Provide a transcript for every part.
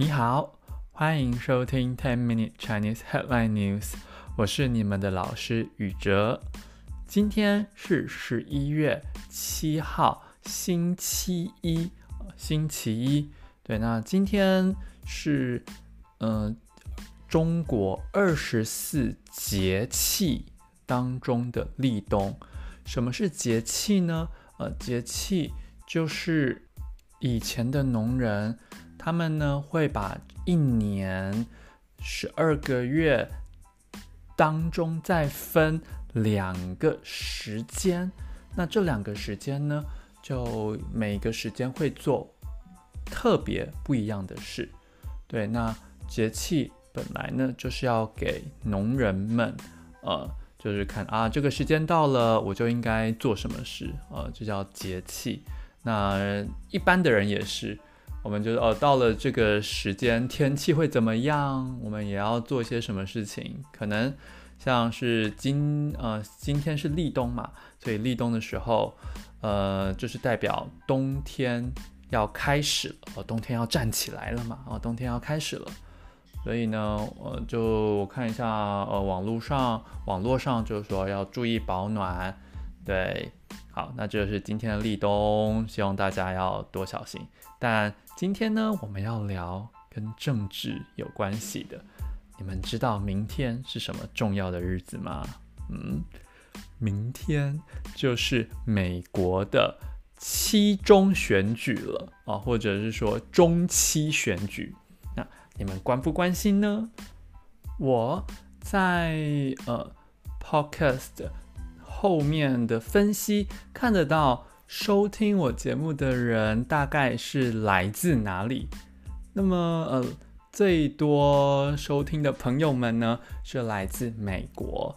你好，欢迎收听 Ten Minute Chinese Headline News，我是你们的老师宇哲。今天是十一月七号，星期一，星期一。对，那今天是嗯、呃，中国二十四节气当中的立冬。什么是节气呢？呃，节气就是以前的农人。他们呢会把一年十二个月当中再分两个时间，那这两个时间呢，就每个时间会做特别不一样的事。对，那节气本来呢就是要给农人们，呃，就是看啊，这个时间到了，我就应该做什么事，呃，就叫节气。那一般的人也是。我们就是哦，到了这个时间，天气会怎么样？我们也要做些什么事情？可能像是今呃今天是立冬嘛，所以立冬的时候，呃，就是代表冬天要开始了，哦，冬天要站起来了嘛，哦，冬天要开始了。所以呢，呃，就我看一下，呃，网络上网络上就是说要注意保暖，对。好，那这就是今天的立冬，希望大家要多小心。但今天呢，我们要聊跟政治有关系的。你们知道明天是什么重要的日子吗？嗯，明天就是美国的期中选举了啊，或者是说中期选举。那你们关不关心呢？我在呃 Podcast。后面的分析看得到，收听我节目的人大概是来自哪里？那么，呃，最多收听的朋友们呢，是来自美国，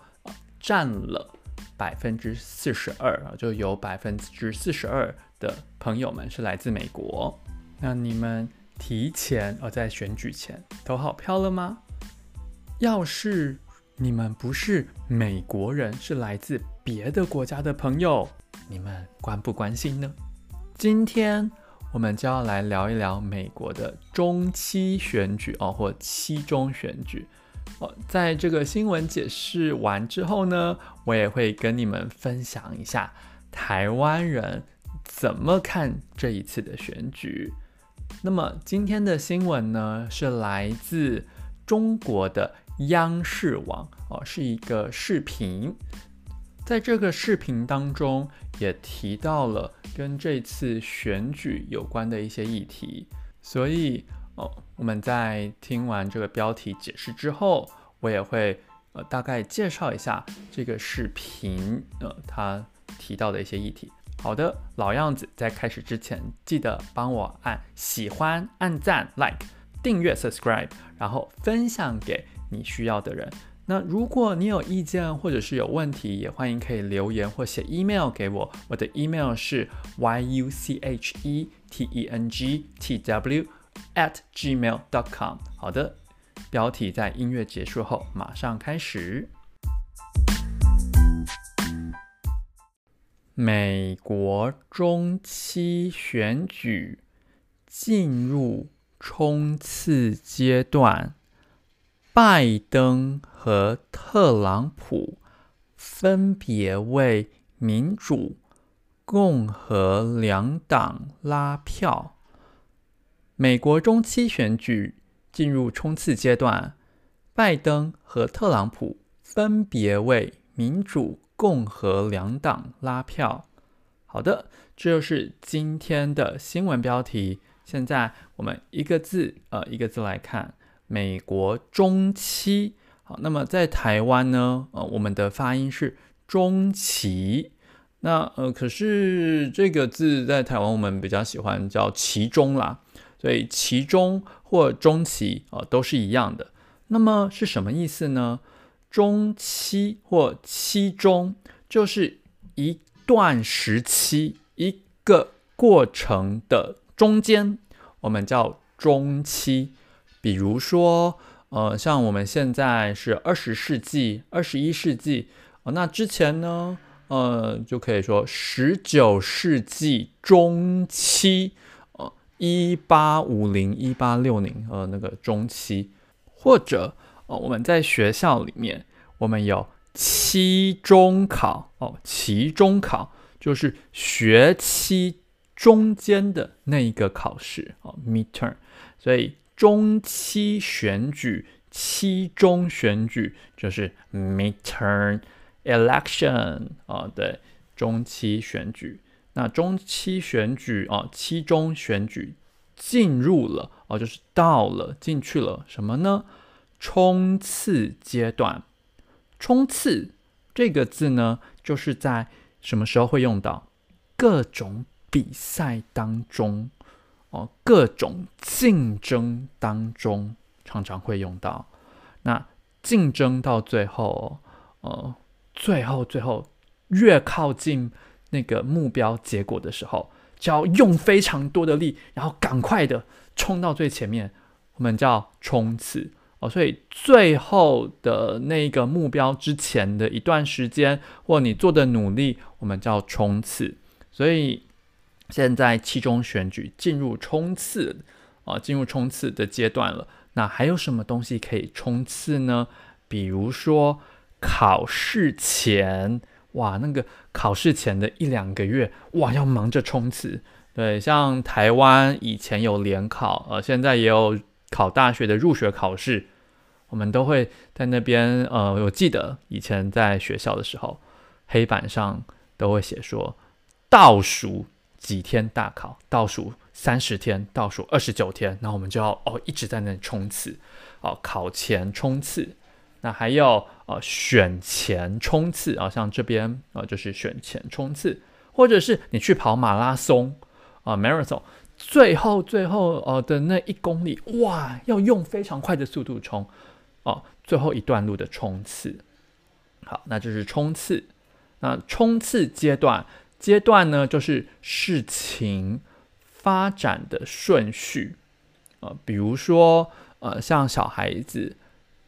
占了百分之四十二啊，就有百分之四十二的朋友们是来自美国。那你们提前呃，在选举前投好票了吗？要是你们不是美国人，是来自别的国家的朋友，你们关不关心呢？今天我们就要来聊一聊美国的中期选举哦，或期中选举哦。在这个新闻解释完之后呢，我也会跟你们分享一下台湾人怎么看这一次的选举。那么今天的新闻呢，是来自中国的央视网哦，是一个视频。在这个视频当中，也提到了跟这次选举有关的一些议题，所以哦，我们在听完这个标题解释之后，我也会呃大概介绍一下这个视频呃他提到的一些议题。好的，老样子，在开始之前，记得帮我按喜欢、按赞、like、订阅、subscribe，然后分享给你需要的人。那如果你有意见或者是有问题，也欢迎可以留言或写 email 给我。我的 email 是 y u c h e t e n g t w at gmail dot com。好的，标题在音乐结束后马上开始。美国中期选举进入冲刺阶段。拜登和特朗普分别为民主、共和两党拉票。美国中期选举进入冲刺阶段，拜登和特朗普分别为民主、共和两党拉票。好的，这就是今天的新闻标题。现在我们一个字，呃，一个字来看。美国中期，好，那么在台湾呢，呃，我们的发音是中期，那呃，可是这个字在台湾我们比较喜欢叫期中啦，所以期中或中期啊，都是一样的。那么是什么意思呢？中期或期中就是一段时期，一个过程的中间，我们叫中期。比如说，呃，像我们现在是二十世纪、二十一世纪，呃，那之前呢，呃，就可以说十九世纪中期，呃，一八五零、一八六零，呃，那个中期，或者呃，我们在学校里面，我们有期中考哦，期中考就是学期中间的那一个考试哦，midterm，所以中期选举、期中选举就是 midterm election 啊，对，中期选举。那中期选举啊，期中选举进入了哦，就是到了进去了什么呢？冲刺阶段。冲刺这个字呢，就是在什么时候会用到？各种比赛当中哦，各种竞争当中常常会用到。那竞争到最后，呃，最后最后越靠近。那个目标结果的时候，就要用非常多的力，然后赶快的冲到最前面，我们叫冲刺哦。所以最后的那个目标之前的一段时间，或你做的努力，我们叫冲刺。所以现在期中选举进入冲刺啊，进入冲刺的阶段了。那还有什么东西可以冲刺呢？比如说考试前。哇，那个考试前的一两个月，哇，要忙着冲刺。对，像台湾以前有联考，呃，现在也有考大学的入学考试，我们都会在那边。呃，我记得以前在学校的时候，黑板上都会写说，倒数几天大考，倒数三十天，倒数二十九天，那我们就要哦一直在那里冲刺，哦，考前冲刺。那还要呃选前冲刺啊，像这边啊、呃、就是选前冲刺，或者是你去跑马拉松啊、marathon，最后最后呃的那一公里，哇，要用非常快的速度冲哦、呃，最后一段路的冲刺。好，那就是冲刺。那冲刺阶段阶段呢，就是事情发展的顺序、呃，比如说呃像小孩子。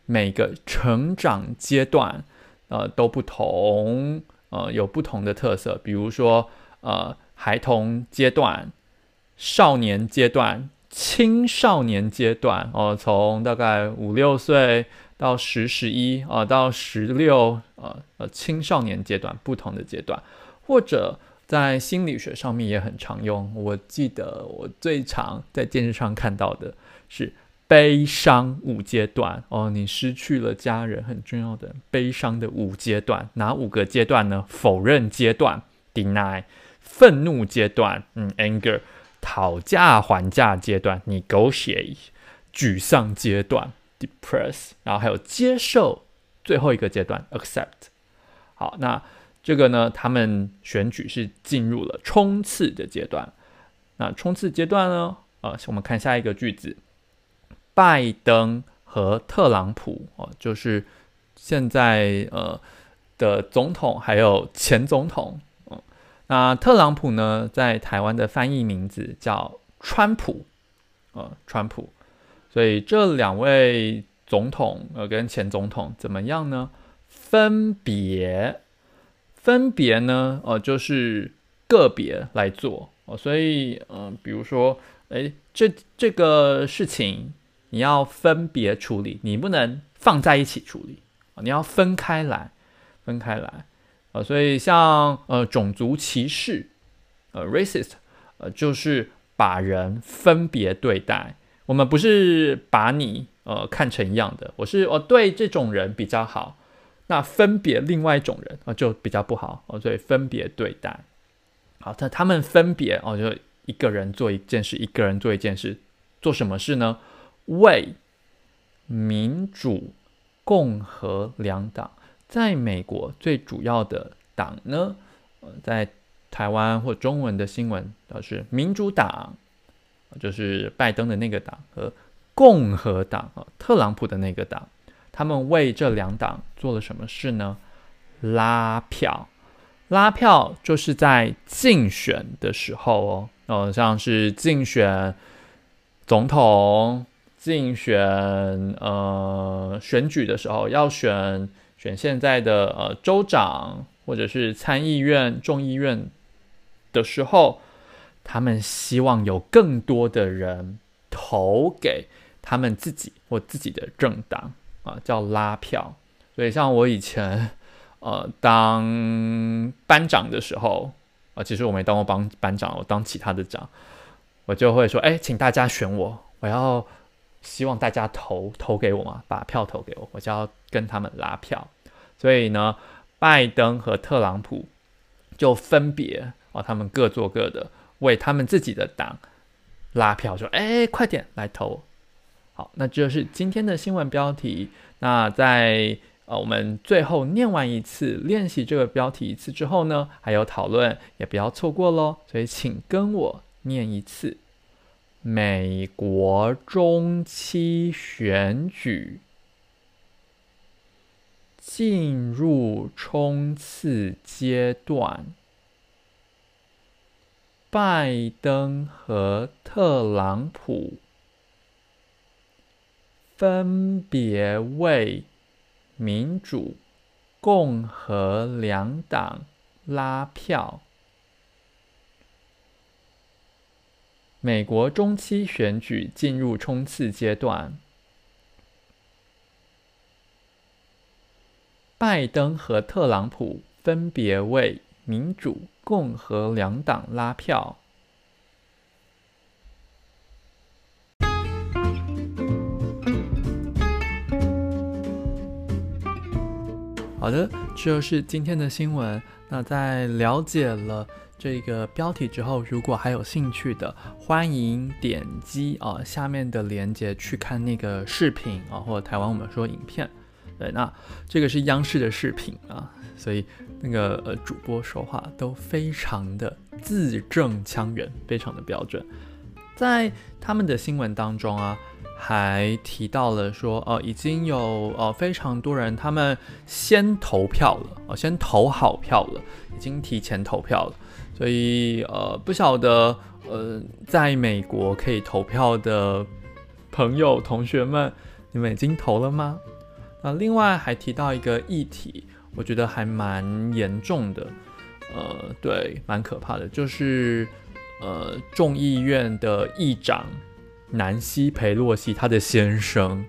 每个成长阶段，呃，都不同，呃，有不同的特色。比如说，呃，孩童阶段、少年阶段、青少年阶段，哦、呃，从大概五六岁到十、十一，啊，到十六，呃，呃，青少年阶段不同的阶段，或者在心理学上面也很常用。我记得我最常在电视上看到的是。悲伤五阶段哦，你失去了家人很重要的悲伤的五阶段，哪五个阶段呢？否认阶段 （deny）、愤怒阶段（嗯，anger）、讨价还价阶段 （negotiate）、沮丧阶段 （depress），然后还有接受最后一个阶段 （accept）。好，那这个呢，他们选举是进入了冲刺的阶段。那冲刺阶段呢？呃，我们看下一个句子。拜登和特朗普哦，就是现在呃的总统，还有前总统。嗯，那特朗普呢，在台湾的翻译名字叫川普，呃，川普。所以这两位总统呃跟前总统怎么样呢？分别分别呢，呃，就是个别来做哦。所以嗯，比如说，诶，这这个事情。你要分别处理，你不能放在一起处理啊！你要分开来，分开来啊！所以像呃种族歧视，呃 racist，呃就是把人分别对待。我们不是把你呃看成一样的，我是我对这种人比较好，那分别另外一种人啊就比较不好哦。所以分别对待，好，他他们分别哦，就一个人做一件事，一个人做一件事，做什么事呢？为民主、共和两党，在美国最主要的党呢，呃，在台湾或中文的新闻都是民主党，就是拜登的那个党和共和党啊，特朗普的那个党，他们为这两党做了什么事呢？拉票，拉票就是在竞选的时候哦，呃，像是竞选总统。竞选呃选举的时候，要选选现在的呃州长或者是参议院、众议院的时候，他们希望有更多的人投给他们自己或自己的政党啊，叫拉票。所以像我以前呃当班长的时候啊，其实我没当过班班长，我当其他的长，我就会说，哎，请大家选我，我要希望大家投投给我嘛，把票投给我，我就要跟他们拉票。所以呢，拜登和特朗普就分别啊，他们各做各的。为他们自己的党拉票，说：“哎，快点来投！”好，那这就是今天的新闻标题。那在呃，我们最后念完一次，练习这个标题一次之后呢，还有讨论，也不要错过喽。所以，请跟我念一次：美国中期选举进入冲刺阶段。拜登和特朗普分别为民主、共和两党拉票。美国中期选举进入冲刺阶段，拜登和特朗普分别为民主。共和两党拉票。好的，这就是今天的新闻。那在了解了这个标题之后，如果还有兴趣的，欢迎点击啊下面的链接去看那个视频啊，或者台湾我们说影片。对，那这个是央视的视频啊。所以那个呃主播说话都非常的字正腔圆，非常的标准。在他们的新闻当中啊，还提到了说，呃，已经有呃非常多人他们先投票了，呃，先投好票了，已经提前投票了。所以呃，不晓得呃，在美国可以投票的朋友同学们，你们已经投了吗？那另外还提到一个议题。我觉得还蛮严重的，呃，对，蛮可怕的，就是呃，众议院的议长南希·裴洛西，他的先生，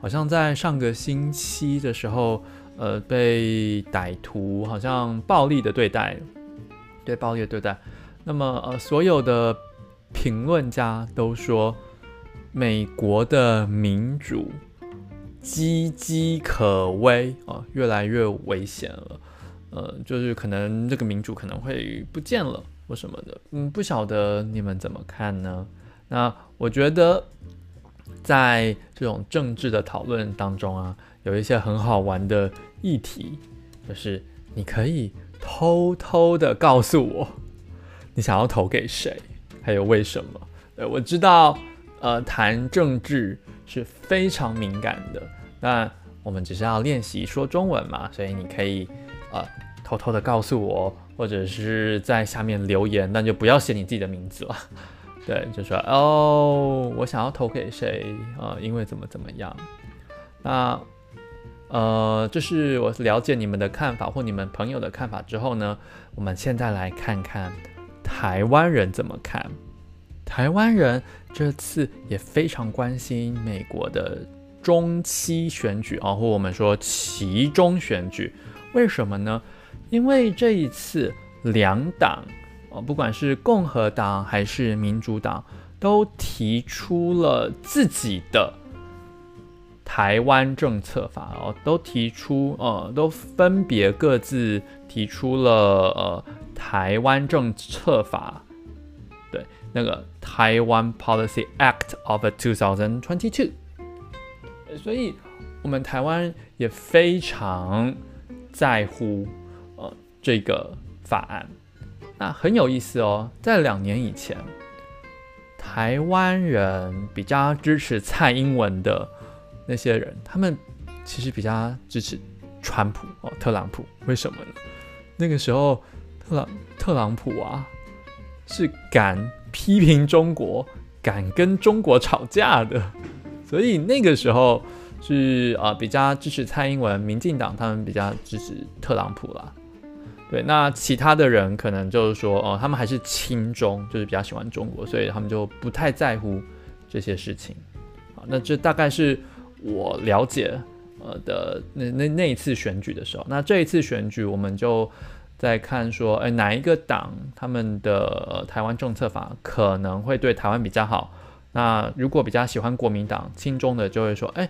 好像在上个星期的时候，呃，被歹徒好像暴力的对待，对，暴力的对待。那么，呃，所有的评论家都说，美国的民主。岌岌可危啊，越来越危险了。呃，就是可能这个民主可能会不见了或什么的。嗯，不晓得你们怎么看呢？那我觉得在这种政治的讨论当中啊，有一些很好玩的议题，就是你可以偷偷的告诉我你想要投给谁，还有为什么。呃，我知道，呃，谈政治。是非常敏感的。那我们只是要练习说中文嘛，所以你可以呃偷偷的告诉我，或者是在下面留言，但就不要写你自己的名字了。对，就说哦，我想要投给谁啊、呃？因为怎么怎么样。那呃，这是我了解你们的看法或你们朋友的看法之后呢，我们现在来看看台湾人怎么看。台湾人这次也非常关心美国的中期选举啊，或我们说期中选举，为什么呢？因为这一次两党不管是共和党还是民主党，都提出了自己的台湾政策法哦，都提出呃，都分别各自提出了呃台湾政策法。对那个台湾 Policy Act of 2022，所以我们台湾也非常在乎呃这个法案。那很有意思哦，在两年以前，台湾人比较支持蔡英文的那些人，他们其实比较支持川普哦，特朗普。为什么呢？那个时候特朗特朗普啊是敢。批评中国，敢跟中国吵架的，所以那个时候是啊、比较支持蔡英文，民进党他们比较支持特朗普啦。对，那其他的人可能就是说，哦，他们还是亲中，就是比较喜欢中国，所以他们就不太在乎这些事情。好，那这大概是我了解呃的那那那一次选举的时候。那这一次选举，我们就在看说，哎，哪一个党他们的台湾政策法可能会对台湾比较好？那如果比较喜欢国民党亲中的，就会说，哎，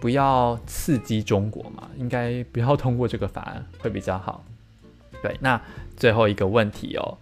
不要刺激中国嘛，应该不要通过这个法案会比较好。对，那最后一个问题哦，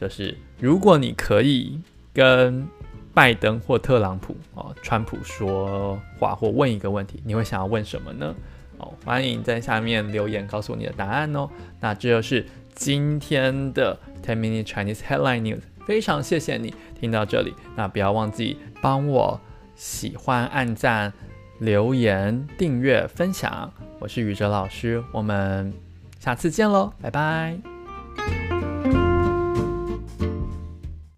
就是如果你可以跟拜登或特朗普哦，川普说话或问一个问题，你会想要问什么呢？哦，欢迎在下面留言告诉你的答案哦。那这就是今天的 Ten Minute Chinese Headline News，非常谢谢你听到这里，那不要忘记帮我喜欢、按赞、留言、订阅、分享。我是宇哲老师，我们。下次见喽，拜拜。